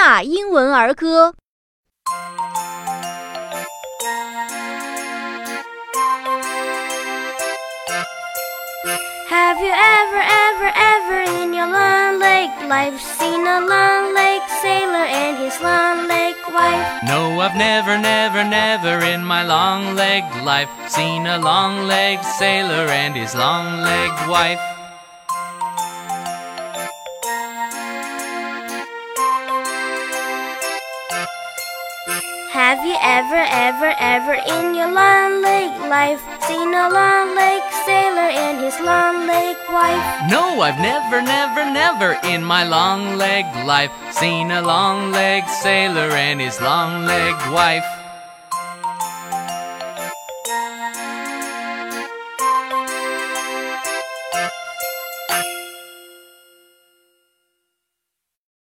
纳英文儿歌。Have you ever, ever, ever in your long lake life seen a long lake sailor and his long lake wife? No, I've never, never, never in my long legged life seen a long legged sailor and his long legged wife. Have you ever, ever, ever in your long lake life seen a long lake sailor and his long lake wife? No, I've never, never, never in my long legged life seen a long legged sailor and his long legged wife.